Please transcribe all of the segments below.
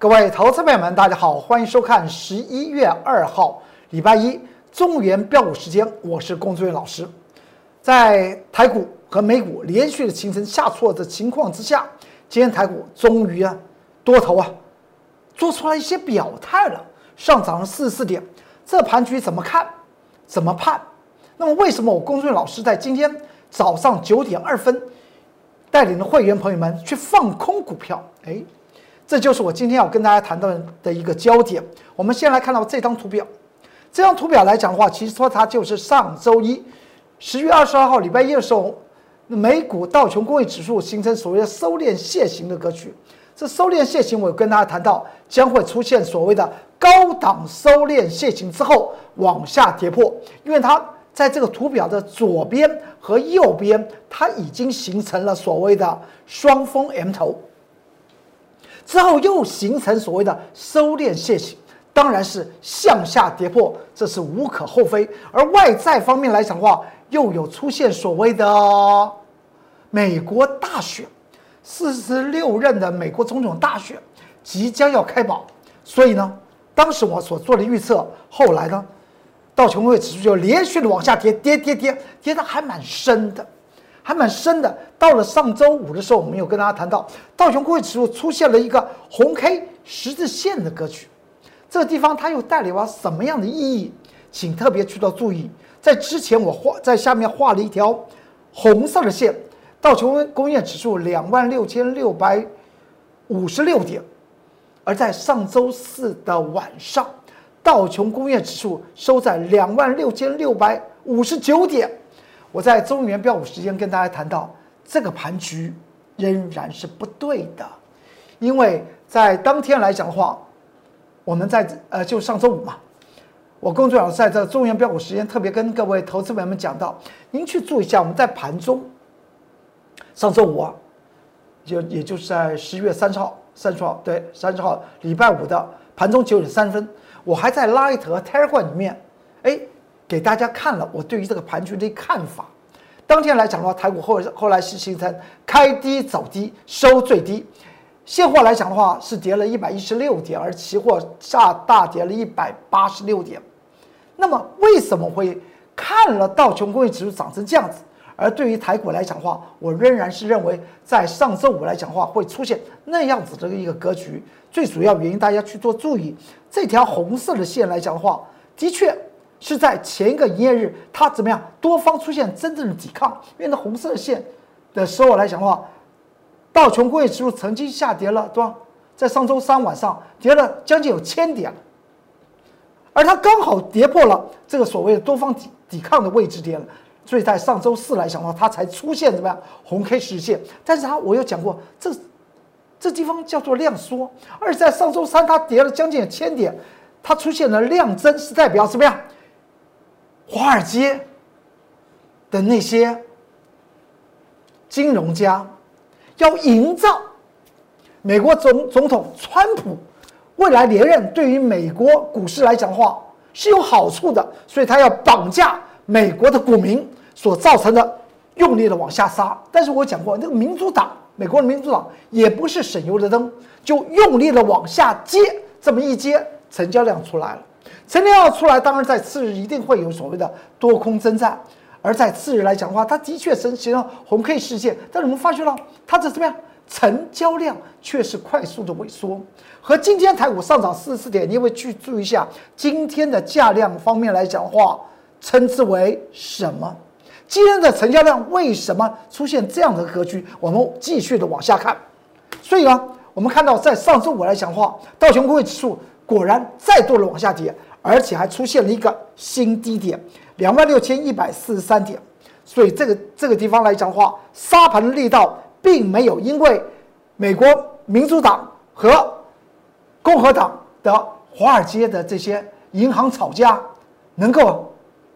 各位投资朋友们，大家好，欢迎收看十一月二号礼拜一中原标股时间，我是龚志远老师。在台股和美股连续的形成下挫的情况之下，今天台股终于啊多头啊做出来一些表态了，上涨了四十四点。这盘局怎么看？怎么判？那么为什么我龚志远老师在今天早上九点二分带领的会员朋友们去放空股票？哎。这就是我今天要跟大家谈到的一个焦点。我们先来看到这张图表，这张图表来讲的话，其实说它就是上周一，十月二十二号礼拜一的时候，美股道琼工业指数形成所谓的收敛楔形的格局。这收敛楔形，我跟大家谈到将会出现所谓的高档收敛楔形之后往下跌破，因为它在这个图表的左边和右边，它已经形成了所谓的双峰 M 头。之后又形成所谓的收敛楔形，当然是向下跌破，这是无可厚非。而外在方面来讲的话，又有出现所谓的美国大选，四十六任的美国总统大选即将要开保，所以呢，当时我所做的预测，后来呢，道琼斯指数就连续的往下跌，跌跌跌，跌的还蛮深的。还蛮深的。到了上周五的时候，我们有跟大家谈到，道琼工业指数出现了一个红 K 十字线的格局，这个地方它又带来了什么样的意义？请特别去到注意，在之前我画在下面画了一条红色的线，道琼工业指数两万六千六百五十六点，而在上周四的晚上，道琼工业指数收在两万六千六百五十九点。我在中原标股时间跟大家谈到，这个盘局仍然是不对的，因为在当天来讲的话，我们在呃就上周五嘛，我工作老师在这中原标股时间特别跟各位投资朋友们讲到，您去注意一下，我们在盘中上周五啊，就也就是在十一月三十号，三十号对三十号礼拜五的盘中九点三分，我还在 Light 和 Telegram 里面，哎。给大家看了我对于这个盘局的看法。当天来讲的话，台股后后来是形成开低走低收最低，现货来讲的话是跌了一百一十六点，而期货下大跌了一百八十六点。那么为什么会看了道琼工业指数涨成这样子，而对于台股来讲的话，我仍然是认为在上周五来讲的话会出现那样子的一个格局。最主要原因大家去做注意，这条红色的线来讲的话，的确。是在前一个营业日，它怎么样？多方出现真正的抵抗，因为那红色线的时候来讲的话，道琼工业指数曾经下跌了，对吧？在上周三晚上跌了将近有千点，而它刚好跌破了这个所谓的多方抵抵抗的位置点了，所以在上周四来讲的话，它才出现怎么样红 K 实线。但是它我有讲过，这这地方叫做量缩，而在上周三它跌了将近有千点，它出现了量增，是代表怎么样？华尔街的那些金融家要营造美国总总统川普未来连任，对于美国股市来讲的话是有好处的，所以他要绑架美国的股民，所造成的用力的往下杀。但是我讲过，那个民主党，美国的民主党也不是省油的灯，就用力的往下接，这么一接，成交量出来了。成交量出来，当然在次日一定会有所谓的多空征战。而在次日来讲的话，它的确呈现了红 K 事件，但是我们发觉了它的怎么样？成交量却是快速的萎缩。和今天台股上涨四十四点，你会去注意一下今天的价量方面来讲的话，称之为什么？今天的成交量为什么出现这样的格局？我们继续的往下看。所以呢，我们看到在上周五来讲的话，道琼工业指数果然再度的往下跌。而且还出现了一个新低点，两万六千一百四十三点，所以这个这个地方来讲的话，沙盘的力道并没有因为美国民主党和共和党的华尔街的这些银行炒家能够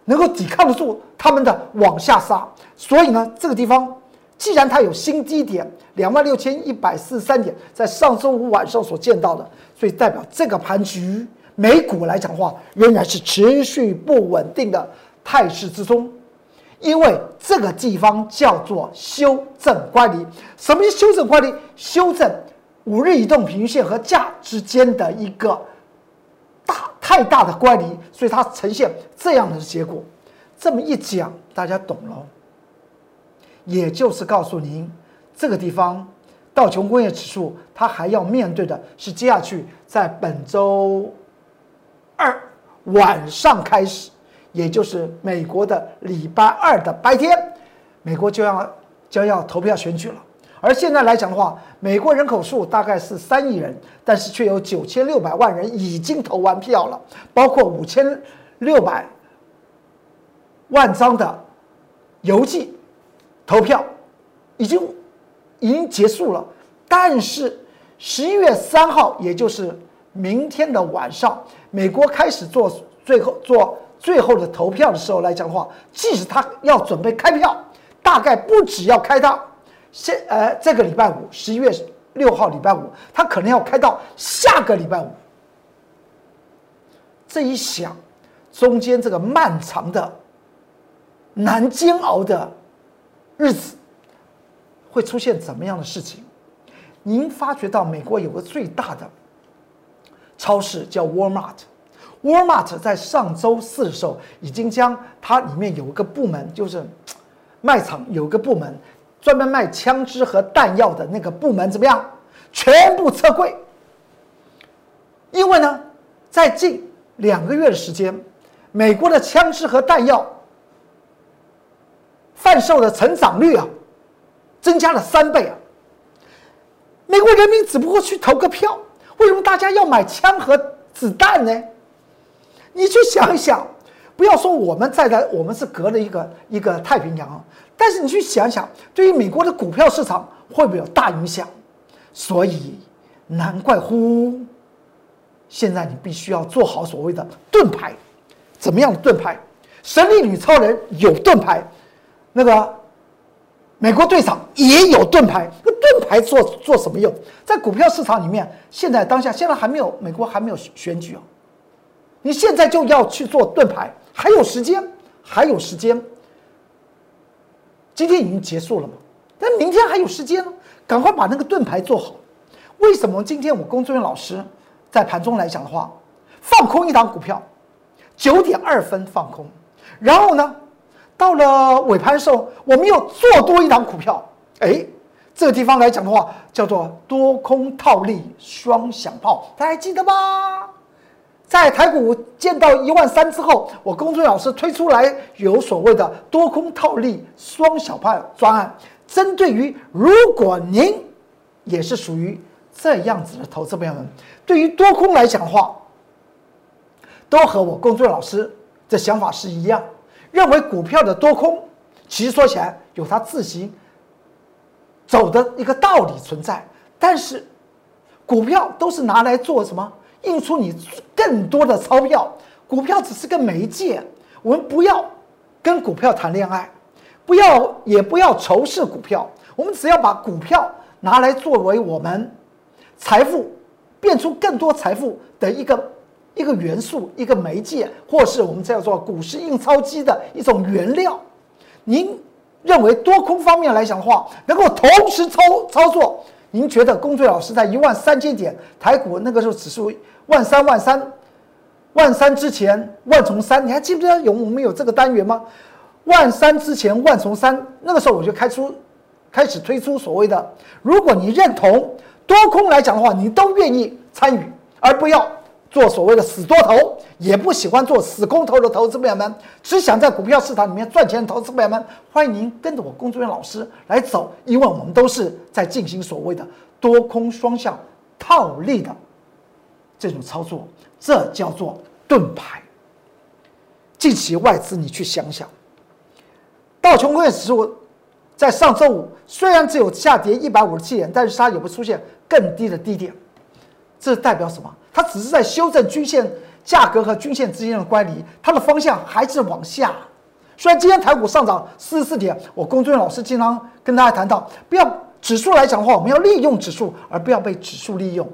能够抵抗得住他们的往下杀，所以呢，这个地方既然它有新低点两万六千一百四十三点，在上周五晚上所见到的，所以代表这个盘局。美股来讲的话，仍然是持续不稳定的态势之中，因为这个地方叫做修正乖离。什么是修正乖离？修正五日移动平均线和价之间的一个大太大的乖离，所以它呈现这样的结果。这么一讲，大家懂了。也就是告诉您，这个地方道琼工业指数它还要面对的是接下去在本周二晚上开始，也就是美国的礼拜二的白天，美国就要将要投票选举了。而现在来讲的话，美国人口数大概是三亿人，但是却有九千六百万人已经投完票了，包括五千六百万张的邮寄投票已经已经结束了。但是十一月三号，也就是明天的晚上，美国开始做最后做最后的投票的时候来讲的话，即使他要准备开票，大概不只要开到。现呃，这个礼拜五，十一月六号礼拜五，他可能要开到下个礼拜五。这一想，中间这个漫长的、难煎熬的日子，会出现怎么样的事情？您发觉到美国有个最大的超市叫 Walmart，Walmart 在上周四的时候已经将它里面有一个部门，就是卖场有个部门。专门卖枪支和弹药的那个部门怎么样？全部撤柜。因为呢，在近两个月的时间，美国的枪支和弹药贩售的成长率啊，增加了三倍啊。美国人民只不过去投个票，为什么大家要买枪和子弹呢？你去想一想，不要说我们在的，我们是隔了一个一个太平洋。但是你去想想，对于美国的股票市场会不会有大影响？所以难怪乎，现在你必须要做好所谓的盾牌。怎么样的盾牌？神力女超人有盾牌，那个美国队长也有盾牌。盾牌做做什么用？在股票市场里面，现在当下现在还没有美国还没有选举哦，你现在就要去做盾牌，还有时间，还有时间。今天已经结束了嘛？但明天还有时间呢，赶快把那个盾牌做好。为什么今天我工作人员老师在盘中来讲的话，放空一档股票，九点二分放空，然后呢，到了尾盘的时候，我们又做多一档股票。哎，这个地方来讲的话，叫做多空套利双响炮，大家还记得吗？在台股见到一万三之后，我公孙老师推出来有所谓的多空套利双小派专案，针对于如果您也是属于这样子的投资朋友们，对于多空来讲的话，都和我公孙老师的想法是一样，认为股票的多空其实说起来有它自行走的一个道理存在，但是股票都是拿来做什么？印出你更多的钞票，股票只是个媒介，我们不要跟股票谈恋爱，不要也不要仇视股票，我们只要把股票拿来作为我们财富变出更多财富的一个一个元素，一个媒介，或是我们叫做股市印钞机的一种原料。您认为多空方面来讲的话，能够同时操操作？您觉得龚俊老师在一万三千点台股那个时候指数？万三万三，万三之前万重三，你还记不记得有我们有这个单元吗？万三之前万重三，那个时候我就开出，开始推出所谓的，如果你认同多空来讲的话，你都愿意参与，而不要做所谓的死多头，也不喜欢做死空头的投资朋友们，只想在股票市场里面赚钱的投资朋友们，欢迎您跟着我工作人员老师来走，因为我们都是在进行所谓的多空双向套利的。这种操作，这叫做盾牌。近期外资，你去想想，道琼工业指数在上周五虽然只有下跌一百五十七点，但是它也会出现更低的低点。这代表什么？它只是在修正均线价格和均线之间的乖离，它的方向还是往下。虽然今天台股上涨四十四点，我工作人员老师经常跟大家谈到，不要指数来讲的话，我们要利用指数，而不要被指数利用。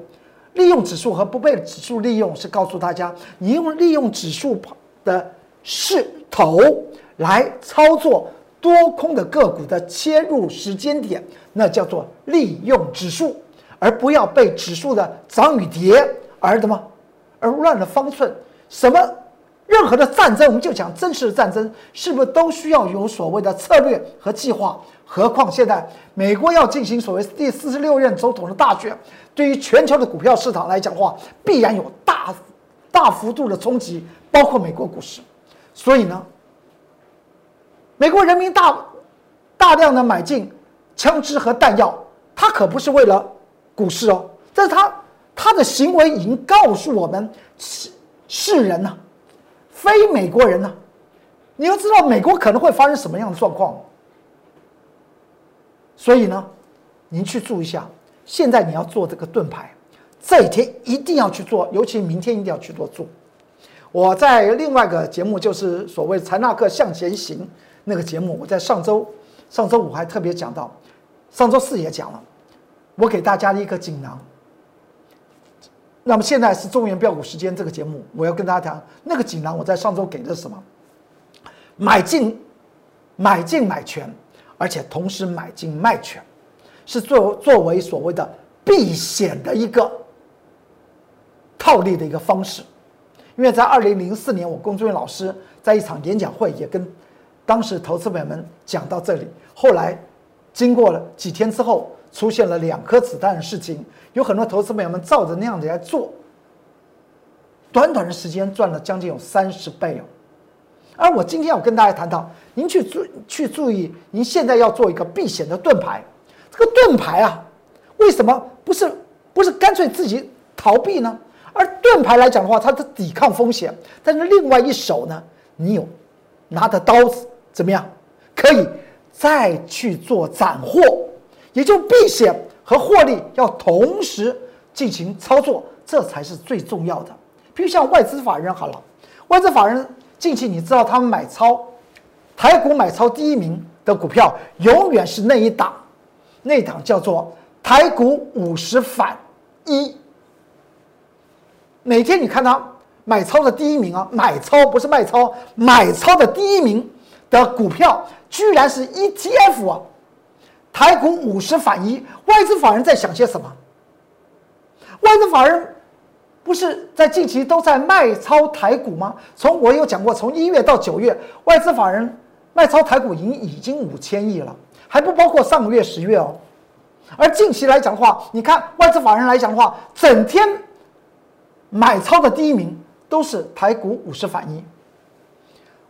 利用指数和不被指数利用，是告诉大家，你用利用指数的势头来操作多空的个股的切入时间点，那叫做利用指数，而不要被指数的涨与跌而的吗？而乱了方寸。什么？任何的战争，我们就讲真实的战争，是不是都需要有所谓的策略和计划？何况现在美国要进行所谓第四十六任总统的大选，对于全球的股票市场来讲的话，必然有大大幅度的冲击，包括美国股市。所以呢，美国人民大大量的买进枪支和弹药，他可不是为了股市哦，但是他他的行为已经告诉我们世世人呢。非美国人呢？你要知道美国可能会发生什么样的状况，所以呢，您去注意一下。现在你要做这个盾牌，这一天一定要去做，尤其明天一定要去做做。我在另外一个节目，就是所谓“财纳克向前行”那个节目，我在上周上周五还特别讲到，上周四也讲了，我给大家一个锦囊。那么现在是中原标股时间这个节目，我要跟大家讲那个锦囊。我在上周给的是什么？买进、买进买权，而且同时买进卖权，是作作为所谓的避险的一个套利的一个方式。因为在二零零四年，我龚中元老师在一场演讲会也跟当时投资朋友们讲到这里。后来经过了几天之后。出现了两颗子弹的事情，有很多投资朋友们照着那样子来做，短短的时间赚了将近有三十倍哦。而我今天要跟大家谈到，您去注去注意，您现在要做一个避险的盾牌，这个盾牌啊，为什么不是不是干脆自己逃避呢？而盾牌来讲的话，它的抵抗风险，但是另外一手呢，你有拿着刀子怎么样，可以再去做斩获。也就避险和获利要同时进行操作，这才是最重要的。比如像外资法人好了，外资法人近期你知道他们买超台股买超第一名的股票，永远是那一档，那一档叫做台股五十反一。每天你看他买超的第一名啊，买超不是卖超，买超的第一名的股票居然是 ETF 啊。台股五十反一，外资法人在想些什么？外资法人不是在近期都在卖超台股吗？从我有讲过，从一月到九月，外资法人卖超台股已经已经五千亿了，还不包括上个月十月哦。而近期来讲的话，你看外资法人来讲的话，整天买超的第一名都是台股五十反一，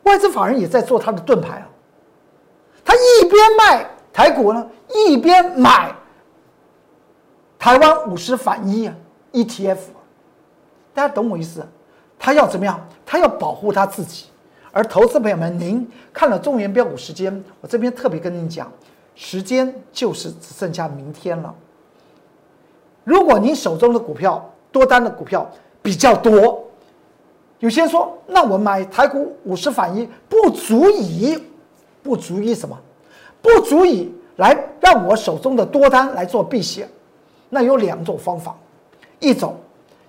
外资法人也在做他的盾牌啊，他一边卖。台股呢，一边买台湾五十反一啊 ETF，大家懂我意思？他要怎么样？他要保护他自己。而投资朋友们，您看了中原标股时间，我这边特别跟您讲，时间就是只剩下明天了。如果您手中的股票多单的股票比较多，有些人说，那我买台股五十反一不足以，不足以什么？不足以来让我手中的多单来做避险，那有两种方法，一种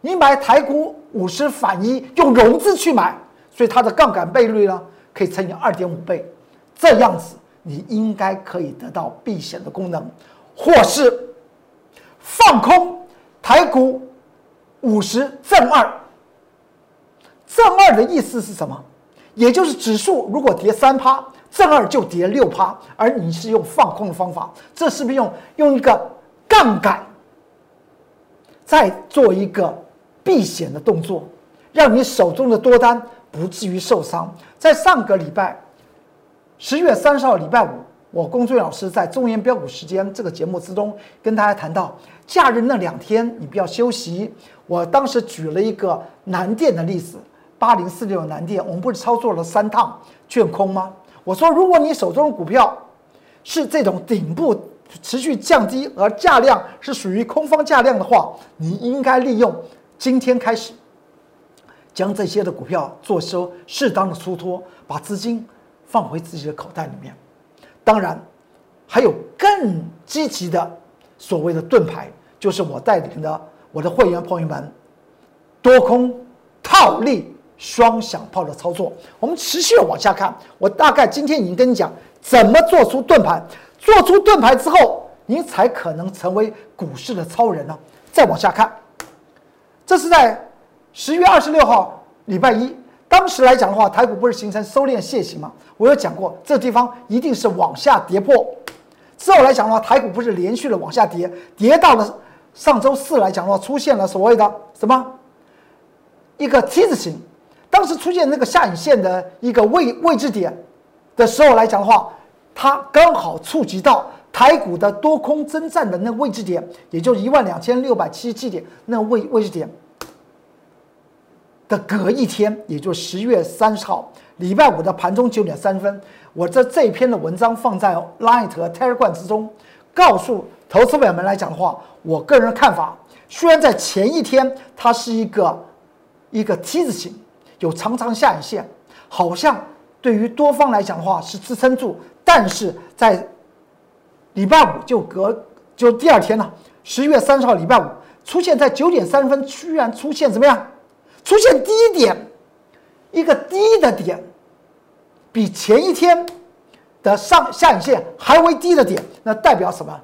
你买台股五十反一用融资去买，所以它的杠杆倍率呢可以乘以二点五倍，这样子你应该可以得到避险的功能，或是放空台股五十正二，正二的意思是什么？也就是指数如果跌三趴。正二就跌六趴，而你是用放空的方法，这是不是用用一个杠杆，再做一个避险的动作，让你手中的多单不至于受伤？在上个礼拜十月三十号礼拜五，我龚俊老师在中原标股时间这个节目之中跟大家谈到，假日那两天你不要休息。我当时举了一个南电的例子，八零四六南电，我们不是操作了三趟卷空吗？我说，如果你手中的股票是这种顶部持续降低，而价量是属于空方价量的话，你应该利用今天开始，将这些的股票做收适当的出脱，把资金放回自己的口袋里面。当然，还有更积极的所谓的盾牌，就是我带领的我的会员朋友们多空套利。双响炮的操作，我们持续往下看。我大概今天已经跟你讲怎么做出盾牌。做出盾牌之后，您才可能成为股市的超人呢？再往下看，这是在十月二十六号礼拜一，当时来讲的话，台股不是形成收敛楔形吗？我有讲过，这地方一定是往下跌破。之后来讲的话，台股不是连续的往下跌，跌到了上周四来讲的话，出现了所谓的什么一个 T 字形。当时出现那个下影线的一个位位置点的时候来讲的话，它刚好触及到台股的多空征战的那个位置点，也就一万两千六百七十七点那个位位置点的隔一天，也就十月三十号礼拜五的盘中九点三分。我这这一篇的文章放在 Light 和 Telegram 之中，告诉投资朋友们来讲的话，我个人的看法，虽然在前一天它是一个一个 T 字形，有长长下影线，好像对于多方来讲的话是支撑住，但是在礼拜五就隔就第二天呢，十一月三十号礼拜五出现在九点三十分，居然出现怎么样？出现低点，一个低的点。比前一天的上下影线还为低的点，那代表什么？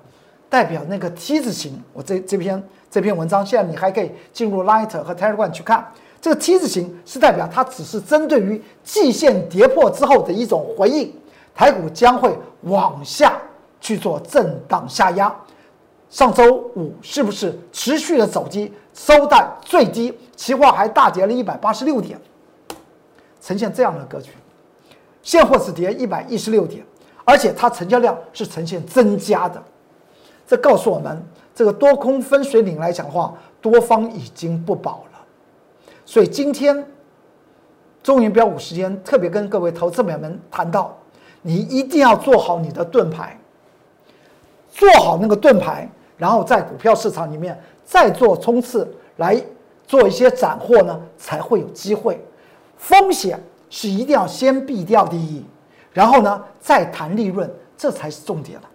代表那个梯字形。我这这篇这篇文章，现在你还可以进入 Light 和 Telegram 去看。这个 T 字形是代表它只是针对于季线跌破之后的一种回应，台股将会往下去做震荡下压。上周五是不是持续的走低，收在最低？期货还大跌了一百八十六点，呈现这样的格局。现货只跌一百一十六点，而且它成交量是呈现增加的，这告诉我们，这个多空分水岭来讲的话，多方已经不保了。所以今天中原标五时间特别跟各位投资者们谈到，你一定要做好你的盾牌，做好那个盾牌，然后在股票市场里面再做冲刺，来做一些斩获呢，才会有机会，风险。是一定要先避掉第一，然后呢再谈利润，这才是重点了。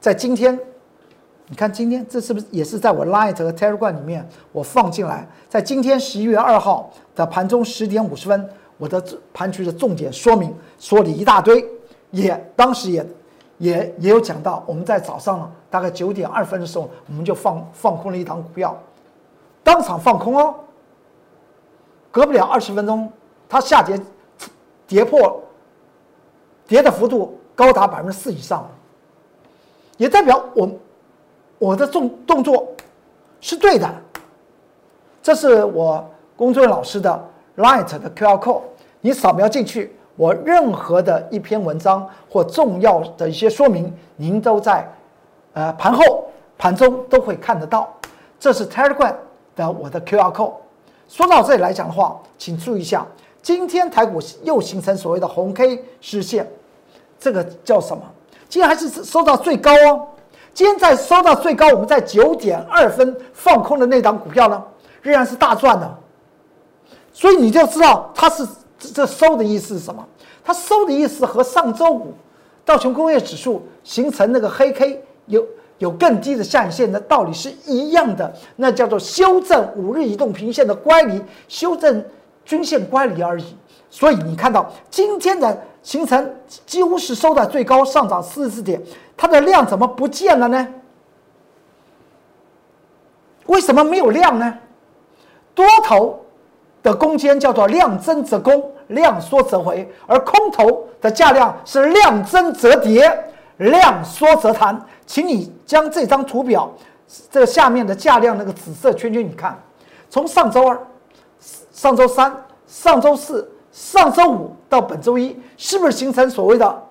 在今天，你看今天这是不是也是在我 Light 和 Telegram 里面我放进来？在今天十一月二号的盘中十点五十分，我的盘局的重点说明说了一大堆，也当时也也也有讲到，我们在早上大概九点二分的时候，我们就放放空了一档股票，当场放空哦，隔不了二十分钟。它下跌，跌破，跌的幅度高达百分之四以上，也代表我我的动动作是对的。这是我工作人员老师的 Light 的 QR code，你扫描进去，我任何的一篇文章或重要的一些说明，您都在呃盘后、盘中都会看得到。这是 Telegram 的我的 QR code。说到这里来讲的话，请注意一下。今天台股又形成所谓的红 K 实线，这个叫什么？今天还是收到最高哦。今天在收到最高，我们在九点二分放空的那档股票呢，仍然是大赚的。所以你就知道它是这收的意思是什么？它收的意思和上周五道琼工业指数形成那个黑 K 有有更低的下影线的道理是一样的，那叫做修正五日移动平线的乖离，修正。均线乖离而已，所以你看到今天的形成几乎是收在最高，上涨四十四点，它的量怎么不见了呢？为什么没有量呢？多头的攻坚叫做量增则攻，量缩则回，而空头的价量是量增则跌，量缩则弹。请你将这张图表这下面的价量那个紫色圈圈，你看，从上周二。上周三、上周四、上周五到本周一，是不是形成所谓的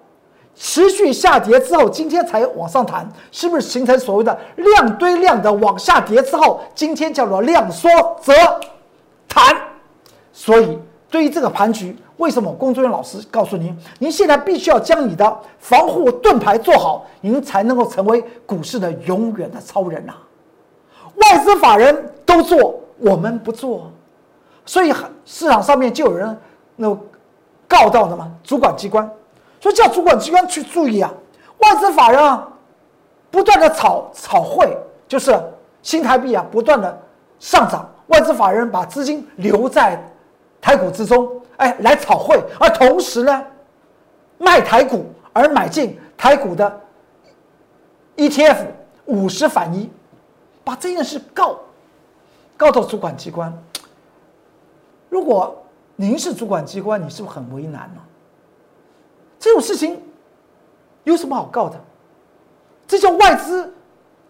持续下跌之后，今天才往上弹？是不是形成所谓的量堆量的往下跌之后，今天叫做量缩则弹？所以，对于这个盘局，为什么工作人员老师告诉您，您现在必须要将你的防护盾牌做好，您才能够成为股市的永远的超人呐！外资法人都做，我们不做。所以市场上面就有人那告到的嘛，主管机关，所以叫主管机关去注意啊，外资法人啊，不断的炒炒汇，就是新台币啊不断的上涨，外资法人把资金留在台股之中，哎，来炒汇，而同时呢，卖台股而买进台股的 ETF 五十反一，把这件事告告到主管机关。如果您是主管机关，你是不是很为难呢？这种事情有什么好告的？这叫外资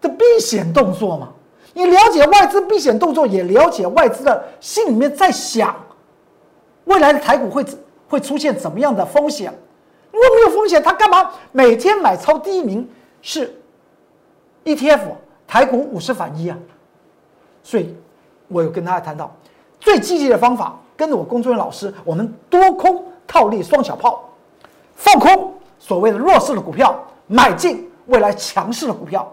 的避险动作嘛？你了解外资避险动作，也了解外资的心里面在想，未来的台股会会出现怎么样的风险？如果没有风险，他干嘛每天买超第一名是 ETF 台股五十反一啊？所以，我有跟大家谈到最积极的方法，跟着我工作人员老师，我们多空套利双小炮，放空所谓的弱势的股票，买进未来强势的股票，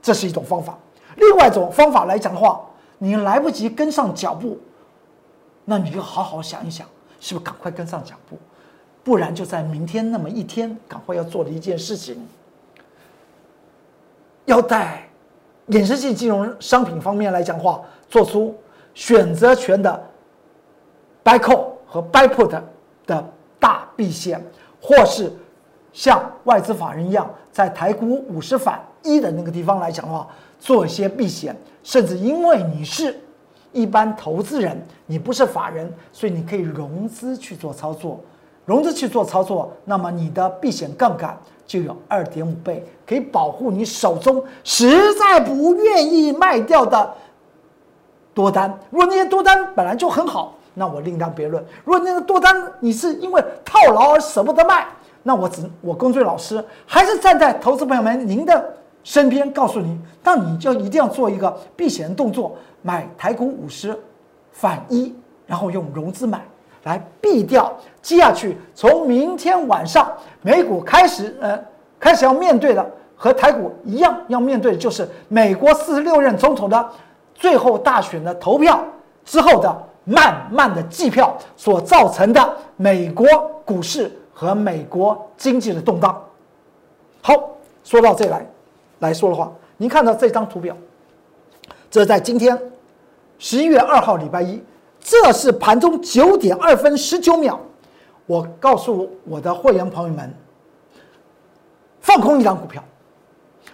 这是一种方法。另外一种方法来讲的话，你来不及跟上脚步，那你就好好想一想，是不是赶快跟上脚步？不然就在明天那么一天，赶快要做的一件事情，要在衍生性金融商品方面来讲话，做出选择权的 buy call 和 buy put 的大避险，或是像外资法人一样，在台股五十反一的那个地方来讲的话。做一些避险，甚至因为你是一般投资人，你不是法人，所以你可以融资去做操作，融资去做操作，那么你的避险杠杆就有二点五倍，可以保护你手中实在不愿意卖掉的多单。如果那些多单本来就很好，那我另当别论。如果那个多单你是因为套牢而舍不得卖，那我只我工作老师还是站在投资朋友们您的。身边告诉你，那你就一定要做一个避险动作，买台股五十反一，然后用融资买来避掉接下去从明天晚上美股开始呃开始要面对的和台股一样要面对的就是美国四十六任总统的最后大选的投票之后的慢慢的计票所造成的美国股市和美国经济的动荡。好，说到这来。来说的话，您看到这张图表，这在今天十一月二号礼拜一，这是盘中九点二分十九秒，我告诉我的会员朋友们，放空一张股票。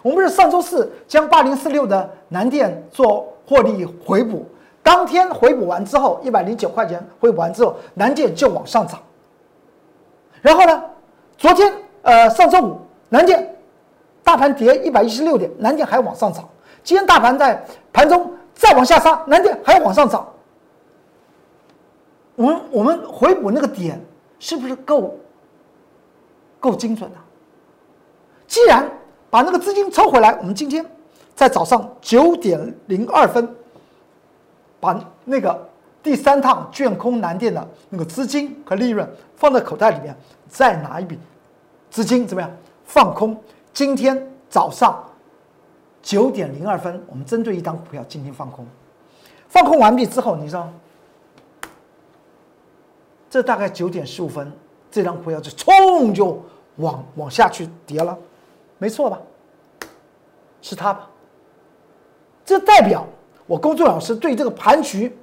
我们是上周四将八零四六的南电做获利回补，当天回补完之后，一百零九块钱回补完之后，南电就往上涨。然后呢，昨天呃上周五南电。大盘跌一百一十六点，南电还往上涨。今天大盘在盘中再往下杀，南电还往上涨。我们我们回补那个点是不是够够精准的？既然把那个资金抽回来，我们今天在早上九点零二分把那个第三趟卷空南电的那个资金和利润放在口袋里面，再拿一笔资金怎么样放空？今天早上九点零二分，我们针对一档股票进行放空，放空完毕之后，你知道，这大概九点十五分，这张股票就冲就往往下去跌了，没错吧？是它吧？这代表我工作老师对这个盘局，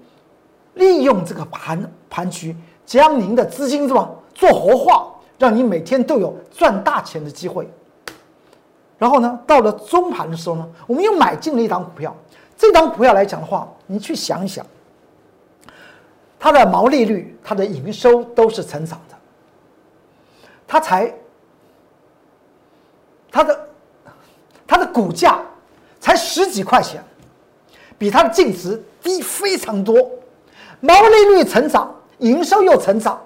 利用这个盘盘局，将您的资金是吧做活化，让你每天都有赚大钱的机会。然后呢，到了中盘的时候呢，我们又买进了一档股票。这档股票来讲的话，你去想一想，它的毛利率、它的营收都是成长的。它才，它的，它的股价才十几块钱，比它的净值低非常多。毛利率成长，营收又成长，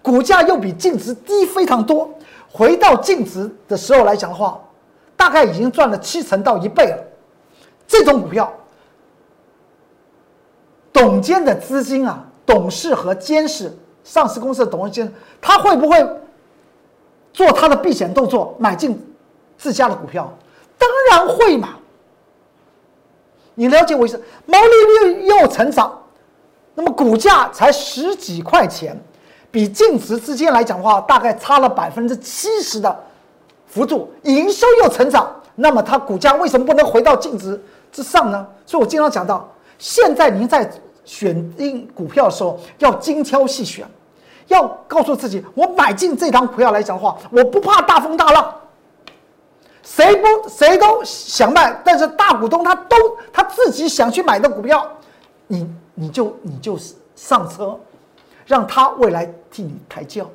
股价又比净值低非常多。回到净值的时候来讲的话，大概已经赚了七成到一倍了，这种股票，董监的资金啊，董事和监事，上市公司的董事监，他会不会做他的避险动作，买进自家的股票？当然会嘛。你了解我意思？毛利率又成长，那么股价才十几块钱，比净值之间来讲的话，大概差了百分之七十的。幅度营收又成长，那么它股价为什么不能回到净值之上呢？所以我经常讲到，现在您在选定股票的时候要精挑细选，要告诉自己，我买进这张股票来讲的话，我不怕大风大浪。谁不谁都想卖，但是大股东他都他自己想去买的股票，你你就你就上车，让他未来替你抬轿。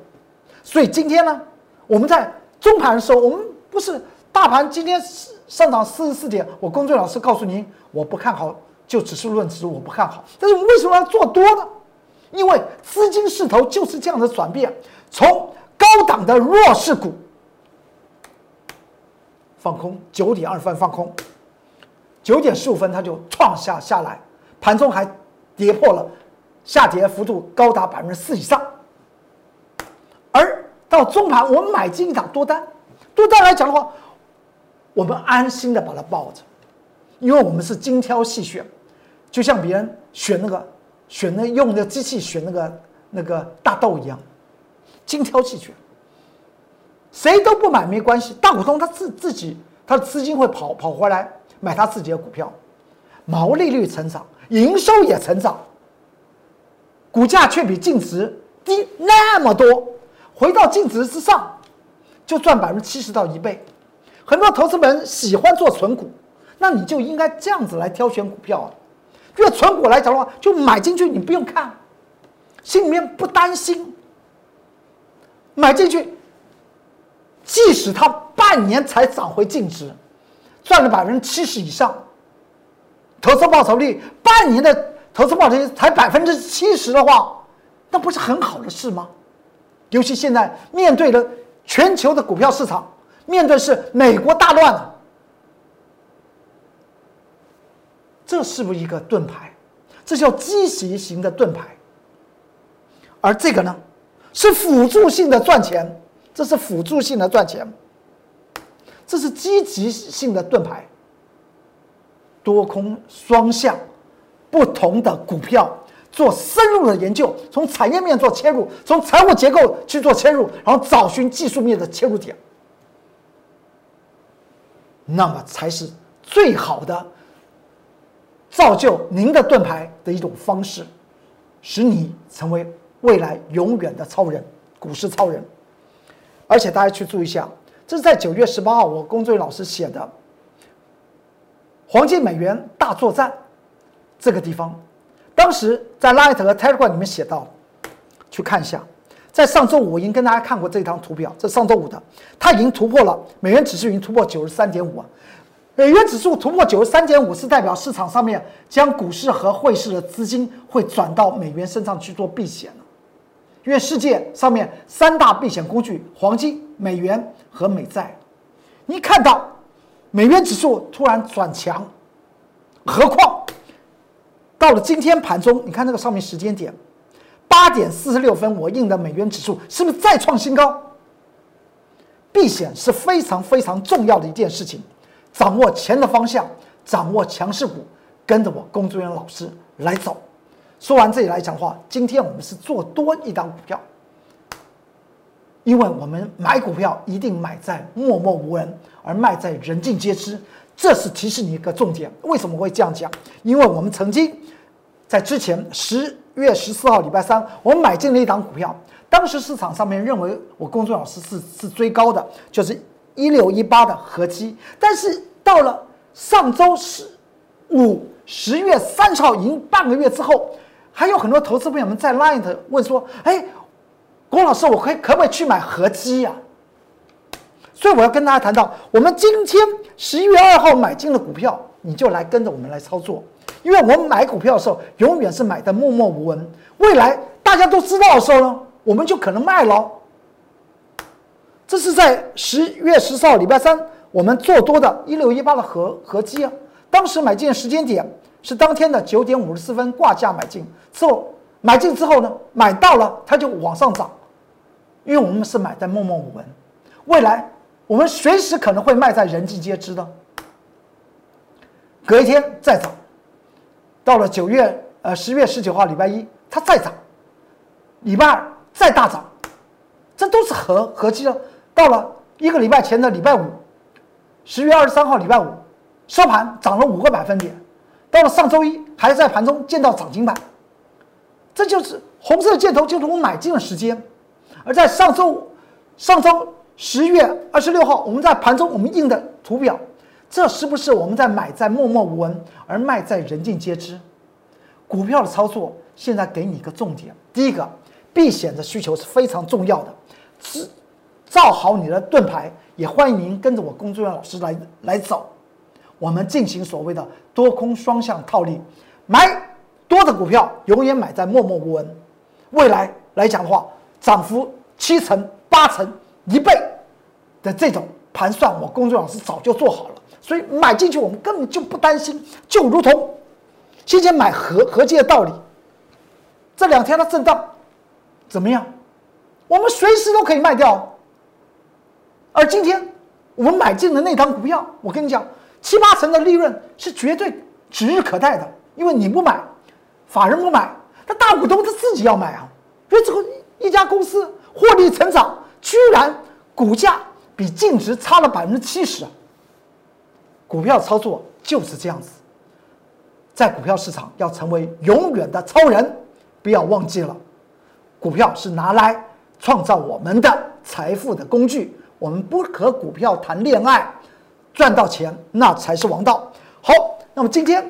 所以今天呢，我们在中盘的时候，我们不是大盘今天上涨四十四点，我公众老师告诉您，我不看好，就只是论值，我不看好。但是我们为什么要做多呢？因为资金势头就是这样的转变，从高档的弱势股。放空九点二分放空，九点十五分它就创下下来，盘中还跌破了，下跌幅度高达百分之四以上。而到中盘，我们买进一档多单，多单来讲的话，我们安心的把它抱着，因为我们是精挑细选，就像别人选那个选那用那机器选那个那个大豆一样，精挑细选。谁都不买没关系，大股东他自自己他的资金会跑跑回来买他自己的股票，毛利率成长，营收也成长，股价却比净值低那么多，回到净值之上就赚百分之七十到一倍。很多投资人喜欢做存股，那你就应该这样子来挑选股票啊。因为存股来讲的话，就买进去你不用看，心里面不担心，买进去。即使它半年才涨回净值，赚了百分之七十以上，投资报酬率半年的投资报酬率才百分之七十的话，那不是很好的事吗？尤其现在面对的全球的股票市场，面对是美国大乱了，这是不是一个盾牌？这叫积极型的盾牌，而这个呢，是辅助性的赚钱。这是辅助性的赚钱，这是积极性的盾牌。多空双向，不同的股票做深入的研究，从产业面做切入，从财务结构去做切入，然后找寻技术面的切入点，那么才是最好的造就您的盾牌的一种方式，使你成为未来永远的超人，股市超人。而且大家去注意一下，这是在九月十八号我工作人员老师写的《黄金美元大作战》这个地方，当时在 Light 和 Telegram 里面写到，去看一下，在上周五我已经跟大家看过这张图表，这上周五的，它已经突破了美元指数已经突破九十三点五啊，美元指数突破九十三点五是代表市场上面将股市和汇市的资金会转到美元身上去做避险了。因为世界上面三大避险工具：黄金、美元和美债。你看到美元指数突然转强，何况到了今天盘中，你看那个上面时间点，八点四十六分，我印的美元指数是不是再创新高？避险是非常非常重要的一件事情，掌握钱的方向，掌握强势股，跟着我工作人员老师来走。说完这里来讲话，今天我们是做多一档股票，因为我们买股票一定买在默默无闻，而卖在人尽皆知。这是提示你一个重点。为什么会这样讲？因为我们曾经在之前十月十四号礼拜三，我买进了一档股票，当时市场上面认为我工作老师是是追高的，就是一六一八的合基。但是到了上周十五十月三十号，已经半个月之后。还有很多投资朋友们在 Line 问说：“哎，郭老师，我可以可不可以去买合基呀？”所以我要跟大家谈到，我们今天十一月二号买进了股票，你就来跟着我们来操作，因为我们买股票的时候，永远是买的默默无闻。未来大家都知道的时候呢，我们就可能卖了。这是在十月十四号礼拜三，我们做多的一六一八的合合基啊，当时买进的时间点。是当天的九点五十四分挂价买进，之后买进之后呢，买到了它就往上涨，因为我们是买在默默无闻，未来我们随时可能会卖在人尽皆知的。隔一天再涨，到了九月呃十月十九号礼拜一它再涨，礼拜二再大涨，这都是合合计的。到了一个礼拜前的礼拜五，十月二十三号礼拜五收盘涨了五个百分点。到了上周一，还在盘中见到涨停板，这就是红色箭头，就是我买进的时间。而在上周五，上周十月二十六号，我们在盘中我们印的图表，这是不是我们在买在默默无闻，而卖在人尽皆知？股票的操作，现在给你一个重点：第一个，避险的需求是非常重要的，制造好你的盾牌。也欢迎您跟着我工作人员老师来来走，我们进行所谓的多空双向套利，买多的股票，永远买在默默无闻。未来来讲的话，涨幅七成、八成、一倍的这种盘算，我工作老师早就做好了，所以买进去我们根本就不担心，就如同先前买合合计的道理。这两天的震荡怎么样？我们随时都可以卖掉。而今天我们买进的那张股票，我跟你讲，七八成的利润是绝对指日可待的。因为你不买，法人不买，那大股东他自己要买啊。所以这个一家公司获利成长，居然股价比净值差了百分之七十啊！股票操作就是这样子，在股票市场要成为永远的超人，不要忘记了，股票是拿来创造我们的财富的工具。我们不和股票谈恋爱，赚到钱那才是王道。好，那么今天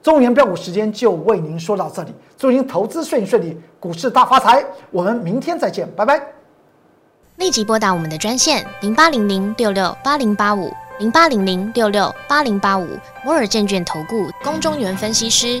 中原标股时间就为您说到这里，祝您投资顺顺利，股市大发财。我们明天再见，拜拜。立即拨打我们的专线零八零零六六八零八五零八零零六六八零八五摩尔证券投顾公中原分析师。